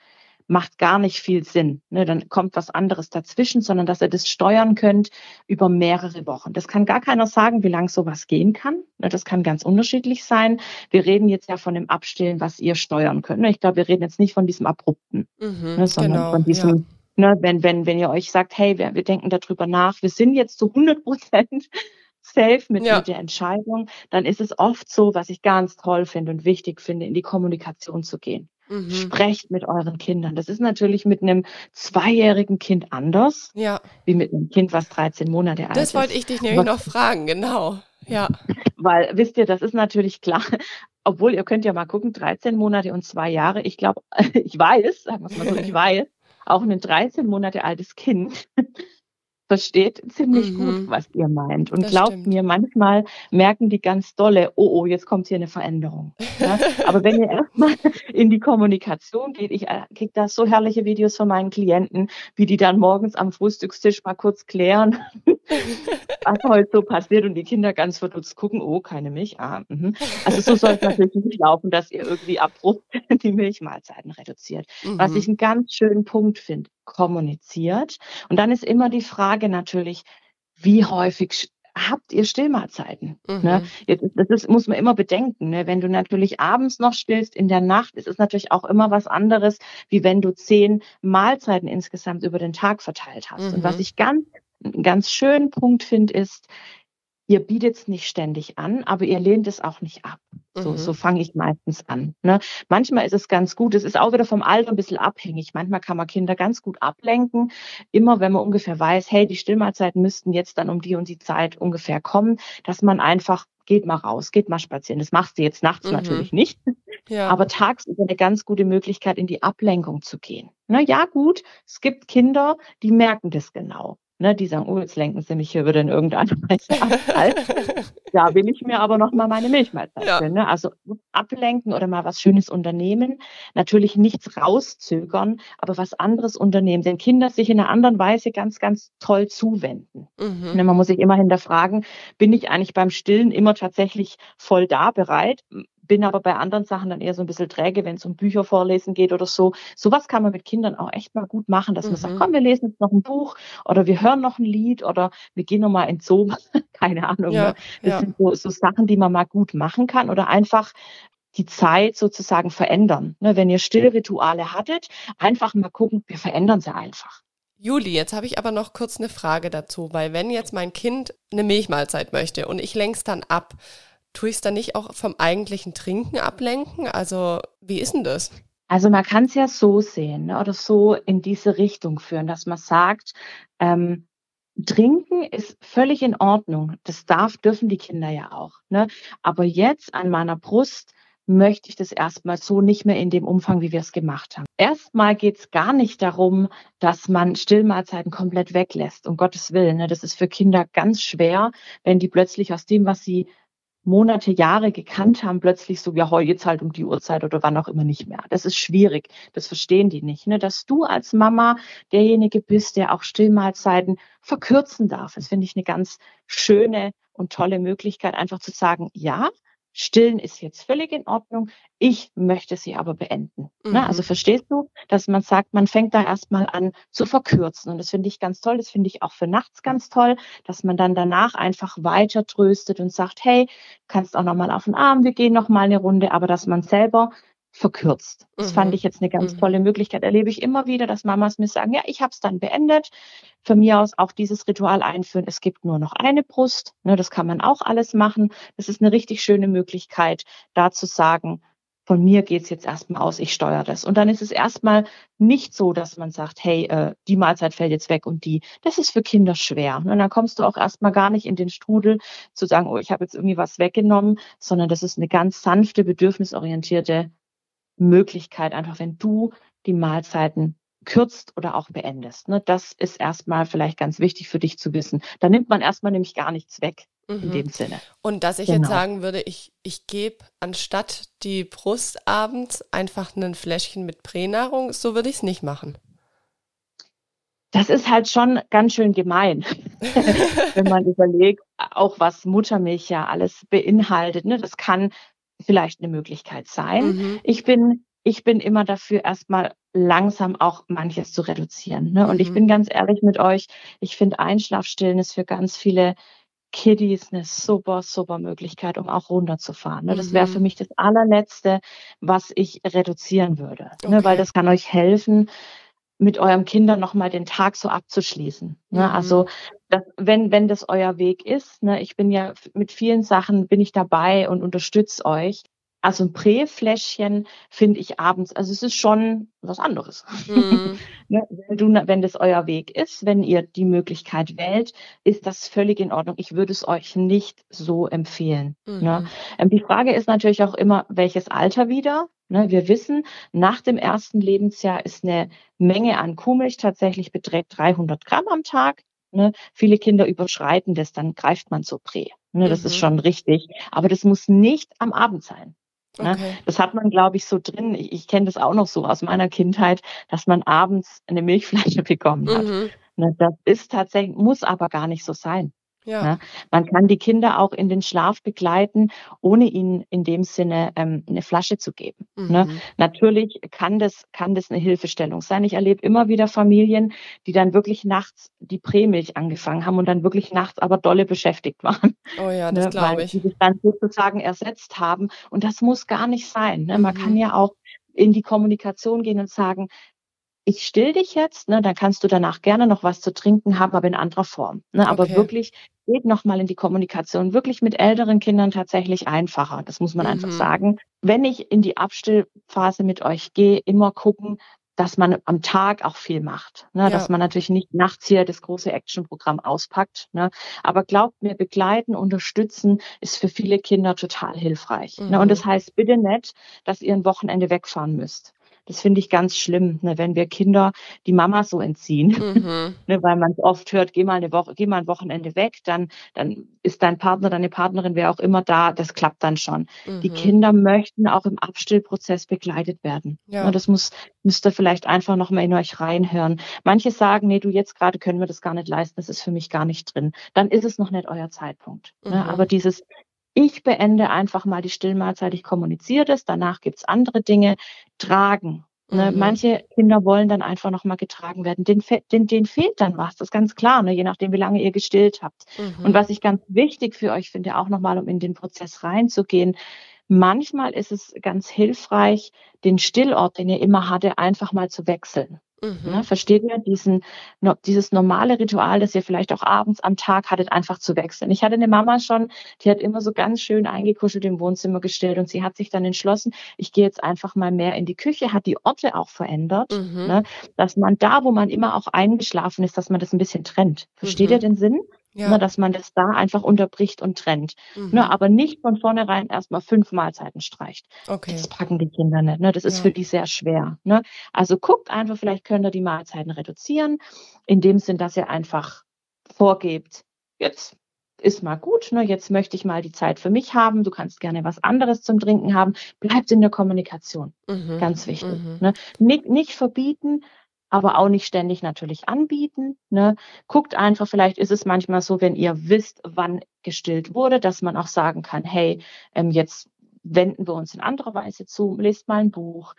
macht gar nicht viel Sinn. Ne? Dann kommt was anderes dazwischen, sondern dass ihr das steuern könnt über mehrere Wochen. Das kann gar keiner sagen, wie lang sowas gehen kann. Ne? Das kann ganz unterschiedlich sein. Wir reden jetzt ja von dem Abstillen, was ihr steuern könnt. Ne? Ich glaube, wir reden jetzt nicht von diesem Abrupten, mhm, ne? sondern genau, von diesem, ja. Ne, wenn, wenn, wenn ihr euch sagt, hey, wir, wir denken darüber nach, wir sind jetzt zu 100 Prozent safe mit, ja. mit der Entscheidung, dann ist es oft so, was ich ganz toll finde und wichtig finde, in die Kommunikation zu gehen. Mhm. Sprecht mit euren Kindern. Das ist natürlich mit einem zweijährigen Kind anders, ja. wie mit einem Kind, was 13 Monate alt ist. Das wollte ich dich nämlich noch fragen, genau. Ja. Weil, wisst ihr, das ist natürlich klar, obwohl ihr könnt ja mal gucken, 13 Monate und zwei Jahre. Ich glaube, ich weiß, sagen wir mal so, ich weiß, auch ein 13 Monate altes Kind versteht ziemlich mhm. gut, was ihr meint. Und das glaubt stimmt. mir, manchmal merken die ganz dolle, oh, oh, jetzt kommt hier eine Veränderung. Ja? Aber wenn ihr erstmal in die Kommunikation geht, ich äh, kriege da so herrliche Videos von meinen Klienten, wie die dann morgens am Frühstückstisch mal kurz klären, was heute so passiert und die Kinder ganz verdutzt gucken, oh, keine Milch. Ah, mh. Also so soll es natürlich nicht laufen, dass ihr irgendwie abrupt die Milchmahlzeiten reduziert. Mhm. Was ich einen ganz schönen Punkt finde kommuniziert. Und dann ist immer die Frage natürlich, wie häufig habt ihr Stillmahlzeiten? Mhm. Ne? Jetzt, das ist, muss man immer bedenken. Ne? Wenn du natürlich abends noch stillst in der Nacht, ist es natürlich auch immer was anderes, wie wenn du zehn Mahlzeiten insgesamt über den Tag verteilt hast. Mhm. Und was mhm. ich ganz, ganz schönen Punkt finde, ist, ihr bietet es nicht ständig an, aber ihr lehnt es auch nicht ab. So, mhm. so fange ich meistens an. Ne? Manchmal ist es ganz gut, es ist auch wieder vom Alter ein bisschen abhängig. Manchmal kann man Kinder ganz gut ablenken. Immer wenn man ungefähr weiß, hey, die Stillmahlzeiten müssten jetzt dann um die und die Zeit ungefähr kommen, dass man einfach geht mal raus, geht mal spazieren. Das machst du jetzt nachts mhm. natürlich nicht. Ja. Aber tagsüber eine ganz gute Möglichkeit, in die Ablenkung zu gehen. Na ja, gut, es gibt Kinder, die merken das genau. Ne, die sagen, oh, jetzt lenken sie mich hier wieder in irgendeiner Weise ab. Halt. da will ich mir aber noch mal meine Milchmahlzeit ja. Ne? Also ablenken oder mal was Schönes unternehmen. Natürlich nichts rauszögern, aber was anderes unternehmen. Denn Kinder sich in einer anderen Weise ganz, ganz toll zuwenden. Mhm. Ne, man muss sich immer hinterfragen, bin ich eigentlich beim Stillen immer tatsächlich voll da bereit? Bin aber bei anderen Sachen dann eher so ein bisschen träge, wenn es um Bücher vorlesen geht oder so. Sowas kann man mit Kindern auch echt mal gut machen, dass mhm. man sagt, mhm. komm, wir lesen jetzt noch ein Buch oder wir hören noch ein Lied oder wir gehen noch mal ins Zoo. Keine Ahnung. Ja, ne? Das ja. sind so, so Sachen, die man mal gut machen kann oder einfach die Zeit sozusagen verändern. Ne, wenn ihr Stillrituale hattet, einfach mal gucken, wir verändern sie einfach. Juli, jetzt habe ich aber noch kurz eine Frage dazu, weil wenn jetzt mein Kind eine Milchmahlzeit möchte und ich lenke es dann ab, Tue ich es dann nicht auch vom eigentlichen Trinken ablenken? Also wie ist denn das? Also man kann es ja so sehen ne, oder so in diese Richtung führen, dass man sagt, ähm, Trinken ist völlig in Ordnung. Das darf, dürfen die Kinder ja auch. Ne? Aber jetzt an meiner Brust möchte ich das erstmal so nicht mehr in dem Umfang, wie wir es gemacht haben. Erstmal geht es gar nicht darum, dass man Stillmahlzeiten komplett weglässt, um Gottes Willen. Ne? Das ist für Kinder ganz schwer, wenn die plötzlich aus dem, was sie Monate, Jahre gekannt haben, plötzlich so, ja, jetzt halt um die Uhrzeit oder wann auch immer nicht mehr. Das ist schwierig. Das verstehen die nicht. Ne? Dass du als Mama derjenige bist, der auch Stillmahlzeiten verkürzen darf. Das finde ich eine ganz schöne und tolle Möglichkeit, einfach zu sagen, ja, Stillen ist jetzt völlig in Ordnung. Ich möchte sie aber beenden. Ne? Mhm. Ne? Also verstehst du, dass man sagt, man fängt da erstmal an zu verkürzen. Und das finde ich ganz toll. Das finde ich auch für nachts ganz toll, dass man dann danach einfach weiter tröstet und sagt, hey, kannst auch nochmal auf den Arm, wir gehen nochmal eine Runde, aber dass man selber verkürzt. Das mhm. fand ich jetzt eine ganz mhm. tolle Möglichkeit. Erlebe ich immer wieder, dass Mamas mir sagen, ja, ich habe es dann beendet. Von mir aus auch dieses Ritual einführen. Es gibt nur noch eine Brust. Ne, das kann man auch alles machen. Das ist eine richtig schöne Möglichkeit, da zu sagen, von mir geht's jetzt erstmal aus, ich steuere das. Und dann ist es erstmal nicht so, dass man sagt, hey, äh, die Mahlzeit fällt jetzt weg und die. Das ist für Kinder schwer. Und dann kommst du auch erstmal gar nicht in den Strudel zu sagen, oh, ich habe jetzt irgendwie was weggenommen, sondern das ist eine ganz sanfte, bedürfnisorientierte Möglichkeit, einfach wenn du die Mahlzeiten kürzt oder auch beendest. Ne? Das ist erstmal vielleicht ganz wichtig für dich zu wissen. Da nimmt man erstmal nämlich gar nichts weg mhm. in dem Sinne. Und dass ich genau. jetzt sagen würde, ich, ich gebe anstatt die Brust abends einfach ein Fläschchen mit Pränahrung, so würde ich es nicht machen. Das ist halt schon ganz schön gemein, wenn man überlegt, auch was Muttermilch ja alles beinhaltet. Ne? Das kann vielleicht eine Möglichkeit sein. Mhm. Ich bin ich bin immer dafür, erstmal langsam auch manches zu reduzieren. Ne? Und mhm. ich bin ganz ehrlich mit euch, ich finde Einschlafstillen ist für ganz viele Kiddies eine super, super Möglichkeit, um auch runterzufahren. Ne? Das wäre für mhm. mich das allerletzte, was ich reduzieren würde. Okay. Ne? Weil das kann euch helfen, mit eurem Kindern nochmal den Tag so abzuschließen. Ne? Mhm. Also das, wenn, wenn das euer Weg ist, ne, ich bin ja mit vielen Sachen bin ich dabei und unterstütze euch. Also ein Präfläschchen finde ich abends, also es ist schon was anderes. Mhm. ne, wenn, du, wenn das euer Weg ist, wenn ihr die Möglichkeit wählt, ist das völlig in Ordnung. Ich würde es euch nicht so empfehlen. Ne? Mhm. Ne? Die Frage ist natürlich auch immer, welches Alter wieder? Ne, wir wissen, nach dem ersten Lebensjahr ist eine Menge an Kuhmilch tatsächlich beträgt 300 Gramm am Tag. Ne? Viele Kinder überschreiten das, dann greift man zur Prä. Ne? Das mhm. ist schon richtig. Aber das muss nicht am Abend sein. Ne? Okay. Das hat man, glaube ich, so drin. Ich, ich kenne das auch noch so aus meiner Kindheit, dass man abends eine Milchflasche bekommen hat. Mhm. Ne? Das ist tatsächlich, muss aber gar nicht so sein. Ja. Ne? Man kann die Kinder auch in den Schlaf begleiten, ohne ihnen in dem Sinne ähm, eine Flasche zu geben. Ne? Mhm. Ne? Natürlich kann das, kann das eine Hilfestellung sein. Ich erlebe immer wieder Familien, die dann wirklich nachts die Prämilch angefangen haben und dann wirklich nachts aber dolle beschäftigt waren. Oh ja, das ne? glaube ich. Die das dann sozusagen ersetzt haben. Und das muss gar nicht sein. Ne? Man mhm. kann ja auch in die Kommunikation gehen und sagen, ich still dich jetzt, ne, dann kannst du danach gerne noch was zu trinken haben, aber in anderer Form. Ne, aber okay. wirklich geht nochmal in die Kommunikation, wirklich mit älteren Kindern tatsächlich einfacher. Das muss man mhm. einfach sagen. Wenn ich in die Abstillphase mit euch gehe, immer gucken, dass man am Tag auch viel macht. Ne? Ja. Dass man natürlich nicht nachts hier das große Actionprogramm auspackt. Ne? Aber glaubt mir, begleiten, unterstützen ist für viele Kinder total hilfreich. Mhm. Ne? Und mhm. das heißt bitte nicht, dass ihr ein Wochenende wegfahren müsst. Das finde ich ganz schlimm, ne, wenn wir Kinder die Mama so entziehen. Mhm. ne, weil man oft hört, geh mal eine Woche, geh mal ein Wochenende weg, dann, dann ist dein Partner, deine Partnerin, wer auch immer da, das klappt dann schon. Mhm. Die Kinder möchten auch im Abstillprozess begleitet werden. Ja. Ne, das muss, müsst ihr vielleicht einfach nochmal in euch reinhören. Manche sagen, nee, du jetzt gerade können wir das gar nicht leisten, das ist für mich gar nicht drin. Dann ist es noch nicht euer Zeitpunkt. Ne? Mhm. Ne? Aber dieses, ich beende einfach mal die Stillmahlzeit, ich kommuniziere das, danach gibt's andere Dinge. Tragen. Ne? Mhm. Manche Kinder wollen dann einfach nochmal getragen werden. Den, den, denen fehlt dann was, das ist ganz klar, ne? je nachdem, wie lange ihr gestillt habt. Mhm. Und was ich ganz wichtig für euch finde, auch nochmal, um in den Prozess reinzugehen, manchmal ist es ganz hilfreich, den Stillort, den ihr immer hatte, einfach mal zu wechseln. Mhm. Ne, versteht ihr diesen, no, dieses normale Ritual, das ihr vielleicht auch abends am Tag hattet, einfach zu wechseln? Ich hatte eine Mama schon, die hat immer so ganz schön eingekuschelt im Wohnzimmer gestellt und sie hat sich dann entschlossen, ich gehe jetzt einfach mal mehr in die Küche, hat die Orte auch verändert, mhm. ne, dass man da, wo man immer auch eingeschlafen ist, dass man das ein bisschen trennt. Versteht mhm. ihr den Sinn? Ja. Ne, dass man das da einfach unterbricht und trennt. Mhm. Ne, aber nicht von vornherein erstmal fünf Mahlzeiten streicht. Okay. Das packen die Kinder nicht. Ne? Das ist ja. für die sehr schwer. Ne? Also guckt einfach, vielleicht könnt ihr die Mahlzeiten reduzieren, in dem Sinn, dass ihr einfach vorgebt, jetzt ist mal gut, ne? jetzt möchte ich mal die Zeit für mich haben, du kannst gerne was anderes zum Trinken haben, bleibt in der Kommunikation, mhm. ganz wichtig. Mhm. Ne? Nicht, nicht verbieten, aber auch nicht ständig natürlich anbieten. Ne? Guckt einfach, vielleicht ist es manchmal so, wenn ihr wisst, wann gestillt wurde, dass man auch sagen kann, hey, ähm, jetzt wenden wir uns in anderer Weise zu, lest mal ein Buch,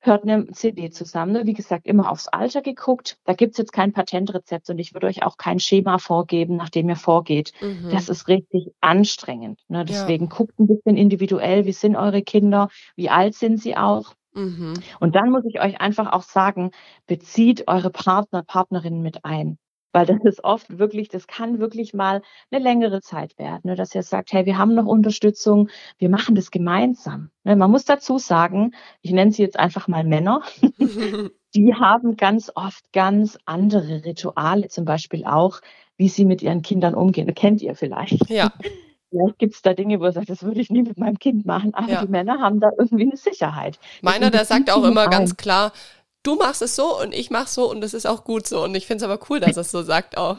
hört eine CD zusammen. Ne? Wie gesagt, immer aufs Alter geguckt. Da gibt's jetzt kein Patentrezept und ich würde euch auch kein Schema vorgeben, nach dem ihr vorgeht. Mhm. Das ist richtig anstrengend. Ne? Deswegen ja. guckt ein bisschen individuell, wie sind eure Kinder, wie alt sind sie auch. Mhm. Und dann muss ich euch einfach auch sagen, bezieht eure Partner, Partnerinnen mit ein. Weil das ist oft wirklich, das kann wirklich mal eine längere Zeit werden, ne? dass ihr sagt, hey, wir haben noch Unterstützung, wir machen das gemeinsam. Ne? Man muss dazu sagen, ich nenne sie jetzt einfach mal Männer, die haben ganz oft ganz andere Rituale, zum Beispiel auch, wie sie mit ihren Kindern umgehen. Kennt ihr vielleicht. Ja. Vielleicht gibt es da Dinge, wo er sagt, das würde ich nie mit meinem Kind machen, aber ja. die Männer haben da irgendwie eine Sicherheit. Meiner, der sagt auch immer ein. ganz klar, du machst es so und ich mach so und das ist auch gut so. Und ich finde es aber cool, dass er es so sagt auch.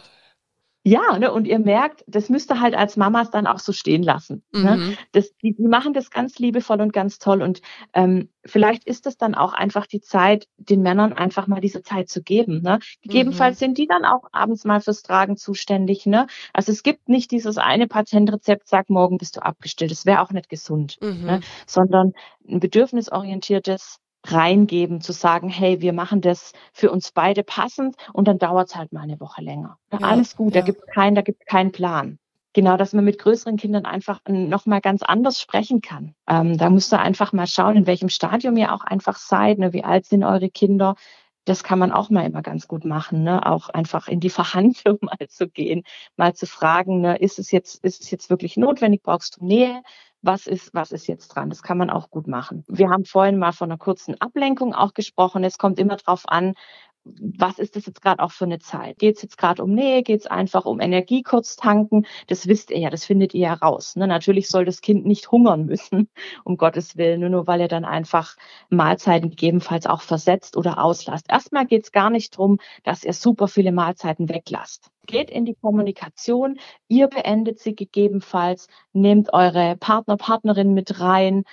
Ja, ne, und ihr merkt, das müsst ihr halt als Mamas dann auch so stehen lassen. Ne? Mhm. Das, die, die machen das ganz liebevoll und ganz toll. Und ähm, vielleicht ist es dann auch einfach die Zeit, den Männern einfach mal diese Zeit zu geben. Ne? Gegebenenfalls mhm. sind die dann auch abends mal fürs Tragen zuständig. Ne? Also es gibt nicht dieses eine Patentrezept, sag morgen bist du abgestillt. Das wäre auch nicht gesund. Ne? Mhm. Ne? Sondern ein bedürfnisorientiertes reingeben, zu sagen, hey, wir machen das für uns beide passend und dann dauert es halt mal eine Woche länger. Ja, Alles gut, ja. da gibt es keinen, da gibt keinen Plan. Genau, dass man mit größeren Kindern einfach nochmal ganz anders sprechen kann. Ähm, da müsst ihr einfach mal schauen, in welchem Stadium ihr auch einfach seid, ne? wie alt sind eure Kinder. Das kann man auch mal immer ganz gut machen, ne? auch einfach in die Verhandlung mal zu gehen, mal zu fragen, ne? ist es jetzt, ist es jetzt wirklich notwendig, brauchst du Nähe? Was ist, was ist jetzt dran. Das kann man auch gut machen. Wir haben vorhin mal von einer kurzen Ablenkung auch gesprochen. Es kommt immer darauf an, was ist das jetzt gerade auch für eine Zeit? Geht es jetzt gerade um Nähe? Geht es einfach um Energie kurz tanken? Das wisst ihr ja, das findet ihr ja raus. Ne? Natürlich soll das Kind nicht hungern müssen, um Gottes Willen, nur, nur weil er dann einfach Mahlzeiten gegebenenfalls auch versetzt oder auslasst. Erstmal geht es gar nicht darum, dass ihr super viele Mahlzeiten weglasst. Geht in die Kommunikation, ihr beendet sie gegebenenfalls, nehmt eure Partner, Partnerin mit rein,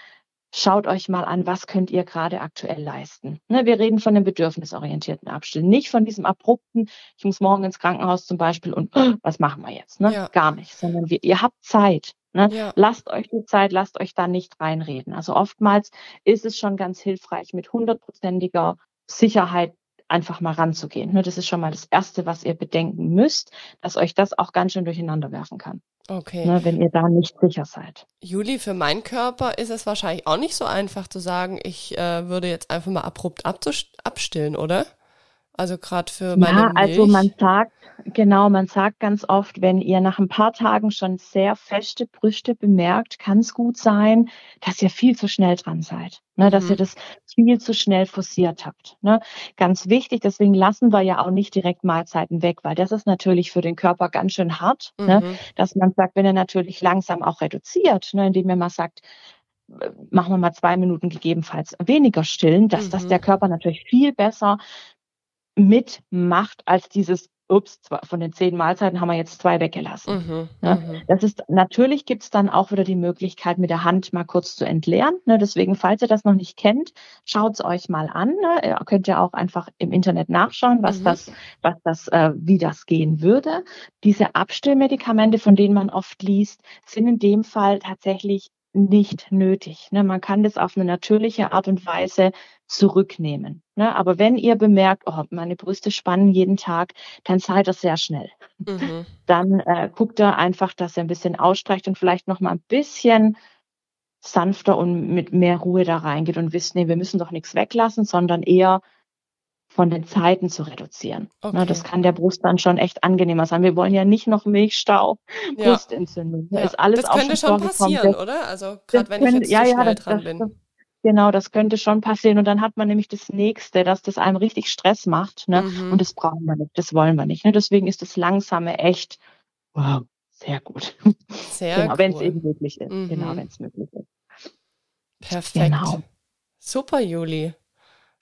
schaut euch mal an, was könnt ihr gerade aktuell leisten. Ne, wir reden von dem bedürfnisorientierten Abstillen, nicht von diesem abrupten, ich muss morgen ins Krankenhaus zum Beispiel und oh, was machen wir jetzt? Ne? Ja. Gar nicht, sondern wir, ihr habt Zeit. Ne? Ja. Lasst euch die Zeit, lasst euch da nicht reinreden. Also oftmals ist es schon ganz hilfreich, mit hundertprozentiger Sicherheit einfach mal ranzugehen. Ne? Das ist schon mal das Erste, was ihr bedenken müsst, dass euch das auch ganz schön durcheinander werfen kann. Okay. Ne, wenn ihr da nicht sicher seid. Juli, für meinen Körper ist es wahrscheinlich auch nicht so einfach zu sagen, ich äh, würde jetzt einfach mal abrupt abstillen, oder? Also gerade für meine Ja, also man sagt, genau, man sagt ganz oft, wenn ihr nach ein paar Tagen schon sehr feste Brüste bemerkt, kann es gut sein, dass ihr viel zu schnell dran seid. Ne, dass mhm. ihr das viel zu schnell forciert habt. Ne? Ganz wichtig, deswegen lassen wir ja auch nicht direkt Mahlzeiten weg, weil das ist natürlich für den Körper ganz schön hart, ne? mhm. ne? dass man sagt, wenn er natürlich langsam auch reduziert, ne, indem er mal sagt, machen wir mal zwei Minuten gegebenenfalls weniger stillen, dass mhm. das der Körper natürlich viel besser mitmacht als dieses ups, von den zehn Mahlzeiten haben wir jetzt zwei weggelassen. Mhm, ja, mhm. das ist, natürlich gibt's dann auch wieder die Möglichkeit, mit der Hand mal kurz zu entleeren. Ne, deswegen, falls ihr das noch nicht kennt, schaut's euch mal an. Ne, ihr könnt ja auch einfach im Internet nachschauen, was mhm. das, was das, äh, wie das gehen würde. Diese Abstillmedikamente, von denen man oft liest, sind in dem Fall tatsächlich nicht nötig. Ne? Man kann das auf eine natürliche Art und Weise zurücknehmen. Ne? Aber wenn ihr bemerkt, oh, meine Brüste spannen jeden Tag, dann seid ihr sehr schnell. Mhm. Dann äh, guckt ihr einfach, dass ihr ein bisschen ausstreicht und vielleicht noch mal ein bisschen sanfter und mit mehr Ruhe da reingeht und wisst, nee, wir müssen doch nichts weglassen, sondern eher von den Zeiten zu reduzieren. Ne, okay. das kann der Brust dann schon echt angenehmer sein. Wir wollen ja nicht noch Milchstau, ja. Brustentzündung. Ja. Ist alles das könnte schon passieren, oder? Also gerade wenn ich jetzt ja, ja, das, dran das, bin. Genau, das könnte schon passieren. Und dann hat man nämlich das Nächste, dass das einem richtig Stress macht. Ne? Mhm. Und das brauchen wir nicht, das wollen wir nicht. Ne? Deswegen ist das Langsame echt, wow, sehr gut. Sehr genau, cool. wenn es eben möglich ist. Mhm. Genau, wenn es möglich ist. Perfekt. Genau. Super, Juli.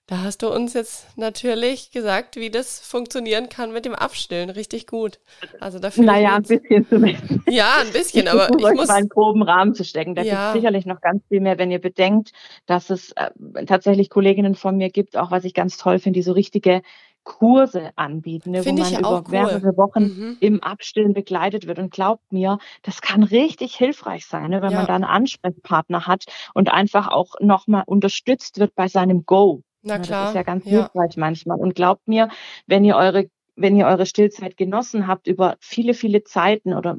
Da hast du uns jetzt natürlich gesagt, wie das funktionieren kann mit dem Abstillen. Richtig gut. Also dafür. Naja, ein bisschen zumindest. Ja, ein bisschen, aber ich, ich muss mal einen groben Rahmen zu stecken. Da ja. gibt sicherlich noch ganz viel mehr, wenn ihr bedenkt, dass es äh, tatsächlich Kolleginnen von mir gibt, auch was ich ganz toll finde, die so richtige Kurse anbieten, ne, wo man über cool. mehrere Wochen mhm. im Abstillen begleitet wird. Und glaubt mir, das kann richtig hilfreich sein, ne, wenn ja. man da einen Ansprechpartner hat und einfach auch nochmal unterstützt wird bei seinem Go. Na klar. Das ist ja ganz ja. hilfreich manchmal. Und glaubt mir, wenn ihr eure, wenn ihr eure Stillzeit genossen habt über viele, viele Zeiten oder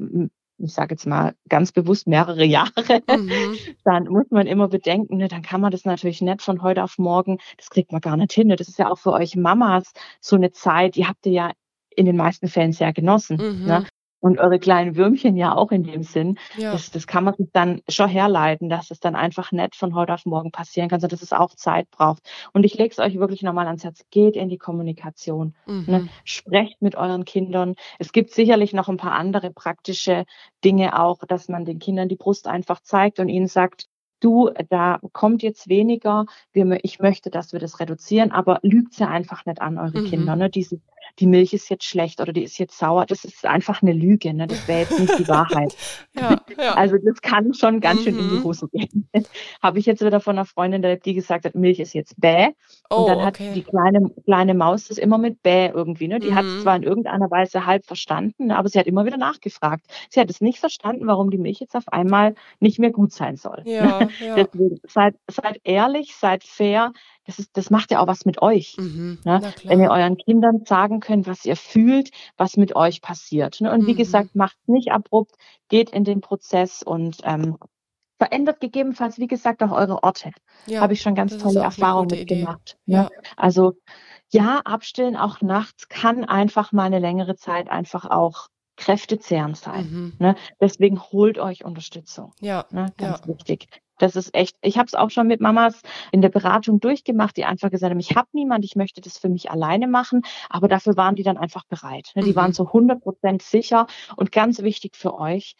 ich sage jetzt mal ganz bewusst mehrere Jahre, mhm. dann muss man immer bedenken, ne, dann kann man das natürlich nicht von heute auf morgen, das kriegt man gar nicht hin. Ne? Das ist ja auch für euch Mamas so eine Zeit, die habt ihr ja in den meisten Fällen sehr genossen. Mhm. Ne? Und eure kleinen Würmchen ja auch in dem Sinn. Ja. Das, das kann man sich dann schon herleiten, dass es dann einfach nicht von heute auf morgen passieren kann, sondern dass es auch Zeit braucht. Und ich lege es euch wirklich nochmal ans Herz. Geht in die Kommunikation. Mhm. Ne? Sprecht mit euren Kindern. Es gibt sicherlich noch ein paar andere praktische Dinge auch, dass man den Kindern die Brust einfach zeigt und ihnen sagt, du, da kommt jetzt weniger, wir, ich möchte, dass wir das reduzieren, aber lügt ja einfach nicht an eure mhm. Kinder. Ne? Diese, die Milch ist jetzt schlecht oder die ist jetzt sauer, das ist einfach eine Lüge. Ne? Das wäre jetzt nicht die Wahrheit. ja, ja. Also das kann schon ganz mhm. schön in die mhm. Hose gehen. Habe ich jetzt wieder von einer Freundin, die gesagt hat, Milch ist jetzt bäh. Oh, und dann hat okay. die kleine, kleine Maus das immer mit bäh irgendwie. Ne? Die mhm. hat es zwar in irgendeiner Weise halb verstanden, aber sie hat immer wieder nachgefragt. Sie hat es nicht verstanden, warum die Milch jetzt auf einmal nicht mehr gut sein soll. Ja, ja. Deswegen seid, seid ehrlich, seid fair, das, ist, das macht ja auch was mit euch. Mhm, ne? Wenn ihr euren Kindern sagen könnt, was ihr fühlt, was mit euch passiert. Ne? Und mhm. wie gesagt, macht nicht abrupt, geht in den Prozess und ähm, verändert gegebenenfalls, wie gesagt, auch eure Orte. Ja, Habe ich schon ganz tolle Erfahrungen mitgemacht. Ne? Ja. Also ja, abstillen auch nachts kann einfach mal eine längere Zeit einfach auch kräftezehrend sein. Mhm. Ne? Deswegen holt euch Unterstützung. Ja, ne? ganz ja. wichtig. Das ist echt, ich habe es auch schon mit Mamas in der Beratung durchgemacht, die einfach gesagt haben, ich habe niemand, ich möchte das für mich alleine machen, aber dafür waren die dann einfach bereit. Ne? Die mhm. waren so 100 Prozent sicher und ganz wichtig für euch,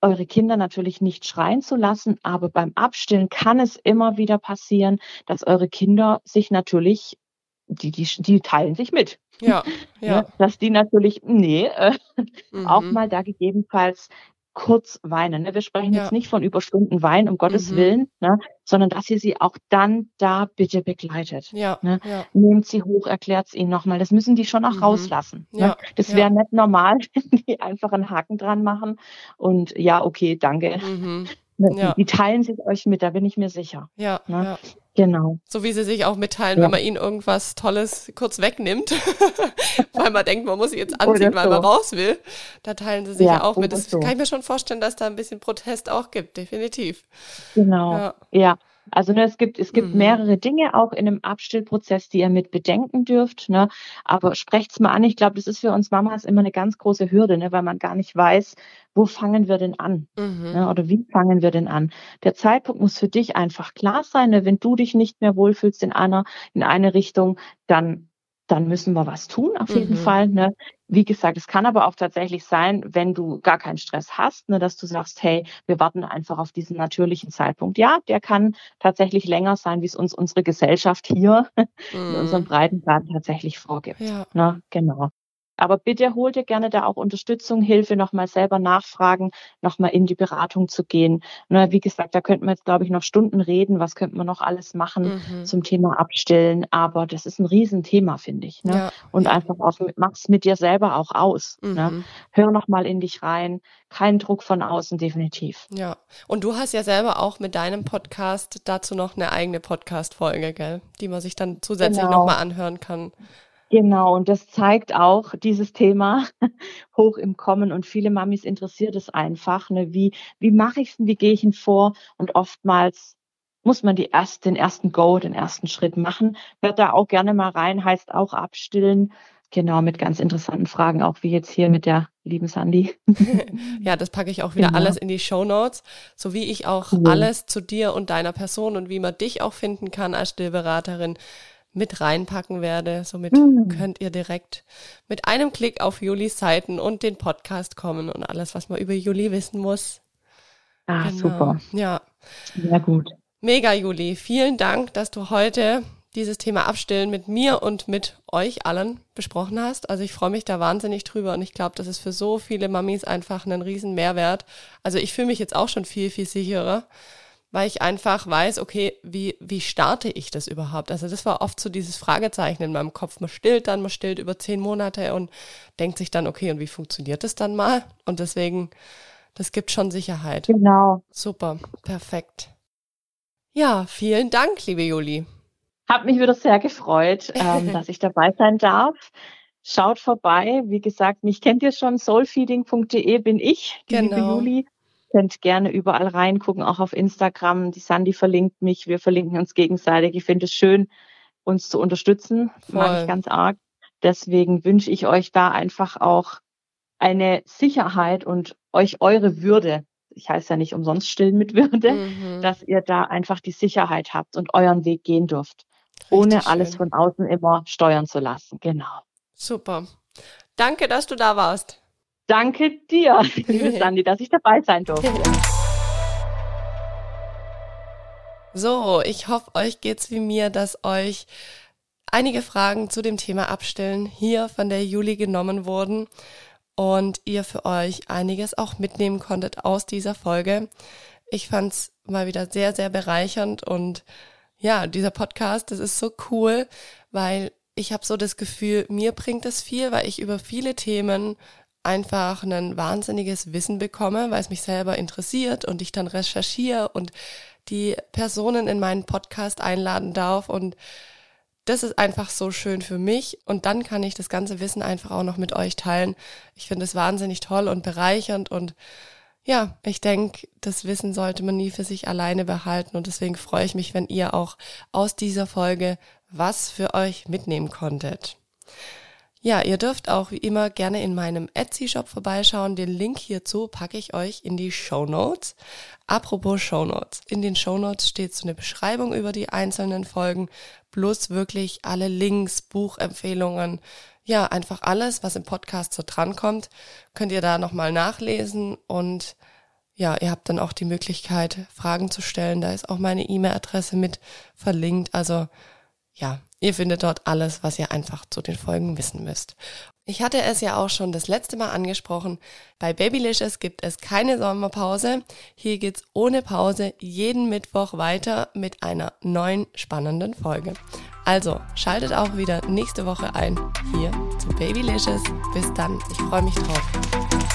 eure Kinder natürlich nicht schreien zu lassen, aber beim Abstillen kann es immer wieder passieren, dass eure Kinder sich natürlich, die, die, die teilen sich mit. Ja, ja. Ne? Dass die natürlich, nee, äh, mhm. auch mal da gegebenenfalls kurz weinen. Ne? Wir sprechen ja. jetzt nicht von Überstunden Weinen, um Gottes mhm. Willen, ne? sondern dass ihr sie auch dann da bitte begleitet. Ja. Ne? ja. Nehmt sie hoch, erklärt es ihnen nochmal. Das müssen die schon auch mhm. rauslassen. Ne? Ja. Das wäre nicht normal, wenn die einfach einen Haken dran machen und ja, okay, danke. Mhm. Ne, ja. Die teilen sich euch mit, da bin ich mir sicher. Ja, ne? ja. Genau. So wie sie sich auch mitteilen, ja. wenn man ihnen irgendwas Tolles kurz wegnimmt, weil man denkt, man muss sie jetzt anziehen, weil man raus will. Da teilen sie sich ja, auch mit. Das so. kann ich mir schon vorstellen, dass da ein bisschen Protest auch gibt, definitiv. Genau. Ja. ja. Also ne, es gibt, es gibt mhm. mehrere Dinge auch in einem Abstillprozess, die ihr mit bedenken dürft. Ne? Aber sprecht's mal an. Ich glaube, das ist für uns Mamas immer eine ganz große Hürde, ne? weil man gar nicht weiß, wo fangen wir denn an? Mhm. Ne? Oder wie fangen wir denn an? Der Zeitpunkt muss für dich einfach klar sein. Ne? Wenn du dich nicht mehr wohlfühlst in einer, in eine Richtung, dann dann müssen wir was tun, auf jeden mhm. Fall. Ne? Wie gesagt, es kann aber auch tatsächlich sein, wenn du gar keinen Stress hast, ne, dass du sagst, hey, wir warten einfach auf diesen natürlichen Zeitpunkt. Ja, der kann tatsächlich länger sein, wie es uns unsere Gesellschaft hier mhm. in unserem Breitengrad tatsächlich vorgibt. Ja. Ne? Genau. Aber bitte hol dir gerne da auch Unterstützung, Hilfe, nochmal selber nachfragen, nochmal in die Beratung zu gehen. Na, wie gesagt, da könnten wir jetzt, glaube ich, noch Stunden reden. Was könnten wir noch alles machen mhm. zum Thema Abstillen? Aber das ist ein Riesenthema, finde ich. Ne? Ja. Und einfach auch, mach's mit dir selber auch aus. Ne? Mhm. Ne? Hör nochmal in dich rein. Kein Druck von außen, definitiv. Ja. Und du hast ja selber auch mit deinem Podcast dazu noch eine eigene Podcast-Folge, gell? Die man sich dann zusätzlich genau. nochmal anhören kann. Genau, und das zeigt auch dieses Thema hoch im Kommen und viele Mamis interessiert es einfach, ne? wie, wie mache ich es denn, wie gehe ich ihn vor und oftmals muss man die erst, den ersten Go, den ersten Schritt machen. Hört da auch gerne mal rein, heißt auch abstillen. Genau, mit ganz interessanten Fragen, auch wie jetzt hier mit der lieben Sandy. ja, das packe ich auch wieder genau. alles in die Show Notes, so wie ich auch cool. alles zu dir und deiner Person und wie man dich auch finden kann als Stillberaterin mit reinpacken werde. Somit mhm. könnt ihr direkt mit einem Klick auf Julis Seiten und den Podcast kommen und alles, was man über Juli wissen muss. Ah, genau. super. Ja. Sehr gut. Mega, Juli. Vielen Dank, dass du heute dieses Thema Abstillen mit mir und mit euch allen besprochen hast. Also ich freue mich da wahnsinnig drüber und ich glaube, das ist für so viele Mamis einfach einen riesen Mehrwert. Also ich fühle mich jetzt auch schon viel, viel sicherer weil ich einfach weiß, okay, wie, wie starte ich das überhaupt? Also das war oft so dieses Fragezeichen in meinem Kopf. Man stillt dann, man stillt über zehn Monate und denkt sich dann, okay, und wie funktioniert das dann mal? Und deswegen, das gibt schon Sicherheit. Genau. Super, perfekt. Ja, vielen Dank, liebe Juli. Hab mich wieder sehr gefreut, ähm, dass ich dabei sein darf. Schaut vorbei. Wie gesagt, mich kennt ihr schon. Soulfeeding.de bin ich, die genau. liebe Juli könnt gerne überall reingucken, auch auf Instagram. Die Sandy verlinkt mich, wir verlinken uns gegenseitig. Ich finde es schön, uns zu unterstützen. Voll. Mag ich ganz arg. Deswegen wünsche ich euch da einfach auch eine Sicherheit und euch eure Würde. Ich heiße ja nicht umsonst stillen mit Würde, mhm. dass ihr da einfach die Sicherheit habt und euren Weg gehen dürft. Richtig ohne schön. alles von außen immer steuern zu lassen. Genau. Super. Danke, dass du da warst. Danke dir, liebe Sandy, dass ich dabei sein durfte. So, ich hoffe, euch geht's wie mir, dass euch einige Fragen zu dem Thema Abstellen hier von der Juli genommen wurden und ihr für euch einiges auch mitnehmen konntet aus dieser Folge. Ich fand's mal wieder sehr, sehr bereichernd und ja, dieser Podcast, das ist so cool, weil ich habe so das Gefühl, mir bringt es viel, weil ich über viele Themen einfach ein wahnsinniges Wissen bekomme, weil es mich selber interessiert und ich dann recherchiere und die Personen in meinen Podcast einladen darf und das ist einfach so schön für mich und dann kann ich das ganze Wissen einfach auch noch mit euch teilen. Ich finde es wahnsinnig toll und bereichernd und ja, ich denke, das Wissen sollte man nie für sich alleine behalten und deswegen freue ich mich, wenn ihr auch aus dieser Folge was für euch mitnehmen konntet. Ja, ihr dürft auch wie immer gerne in meinem Etsy-Shop vorbeischauen. Den Link hierzu packe ich euch in die Show Notes. Apropos Show Notes. In den Show Notes steht so eine Beschreibung über die einzelnen Folgen, plus wirklich alle Links, Buchempfehlungen, ja, einfach alles, was im Podcast so drankommt, könnt ihr da nochmal nachlesen und ja, ihr habt dann auch die Möglichkeit, Fragen zu stellen. Da ist auch meine E-Mail-Adresse mit verlinkt. Also ja, Ihr findet dort alles, was ihr einfach zu den Folgen wissen müsst. Ich hatte es ja auch schon das letzte Mal angesprochen. Bei Babylicious gibt es keine Sommerpause. Hier geht's ohne Pause jeden Mittwoch weiter mit einer neuen spannenden Folge. Also schaltet auch wieder nächste Woche ein hier zu Babylicious. Bis dann. Ich freue mich drauf.